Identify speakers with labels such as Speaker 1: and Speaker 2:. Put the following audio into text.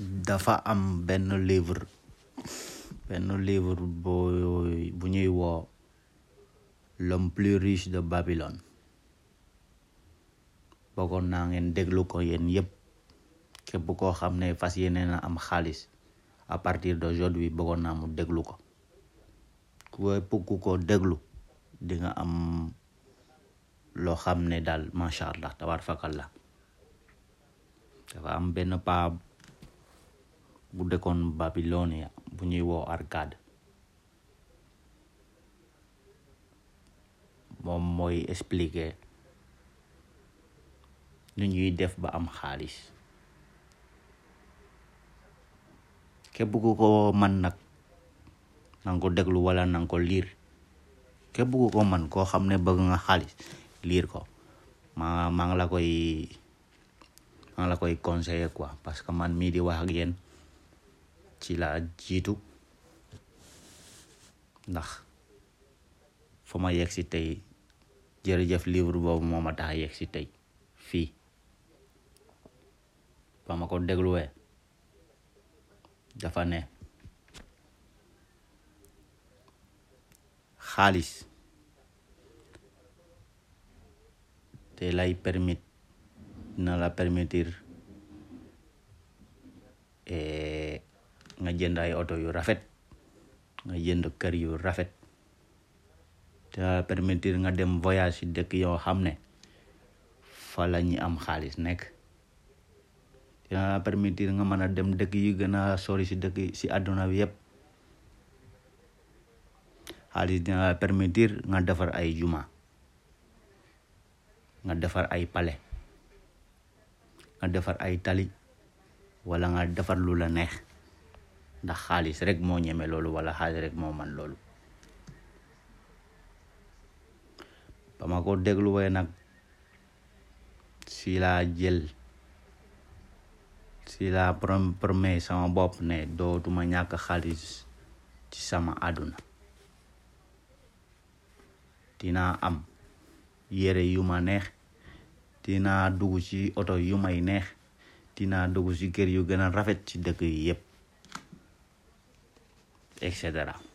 Speaker 1: dafa am benn livre benn livre bu bu ñuy woo l'homme plus riche de Babylone. Bëggoon naa ngeen déglu ko yéen yépp. Képp koo xam ne fas yéene na am xaalis à partir d'aujourd'hui bëggoon naa mu déglu ko. Képp ku ko déglu di nga am loo xam ne daal macha allah dafa am benn paa bu dëkkoon Babylonia bu ñuy woo Arcade moom mooy expliquer ñuy def ba am xaalis képp ku ko man nag nanga ko déglu wala nanga ko liir képp ku ko man koo xam ne bëgg nga xaalis liir ko. Maa maa la koy maa la koy conseiller quoi. Parce que man mii di wax ak yéen ci la jiitu. Ndax fa ma yegg si tey jërëjëf livre boobu moo ma tax a si tey fii. Ba ma ko dégluwee dafa ne xaalis te lay permit na la permettre nga jënd ay oto yu rafet. Nga jënd kër yu rafet. Te permettre nga dem voyage dëkk yoo xam ne fa la am xaalis nekk te permettre nga mën dem dëkk yu gën sori ci dëkk ci àdduna bi yépp xaalis dina permettre nga defar ay juma. Nga defar ay palais nga defar ay tali. Wala nga defar lu la neex ndax xaalis rek moo ñeme loolu wala xaalis rek moo man loolu. Ba ma ko nag si laa jël si laa sama bopp ne dootuma ñàkk xaalis ci sama àdduna. Dinaa am yére yu ma neex dinaa dugg ci oto yu may neex dinaa dugg ci kër yu gën rafet ci dëkk yi yépp etc.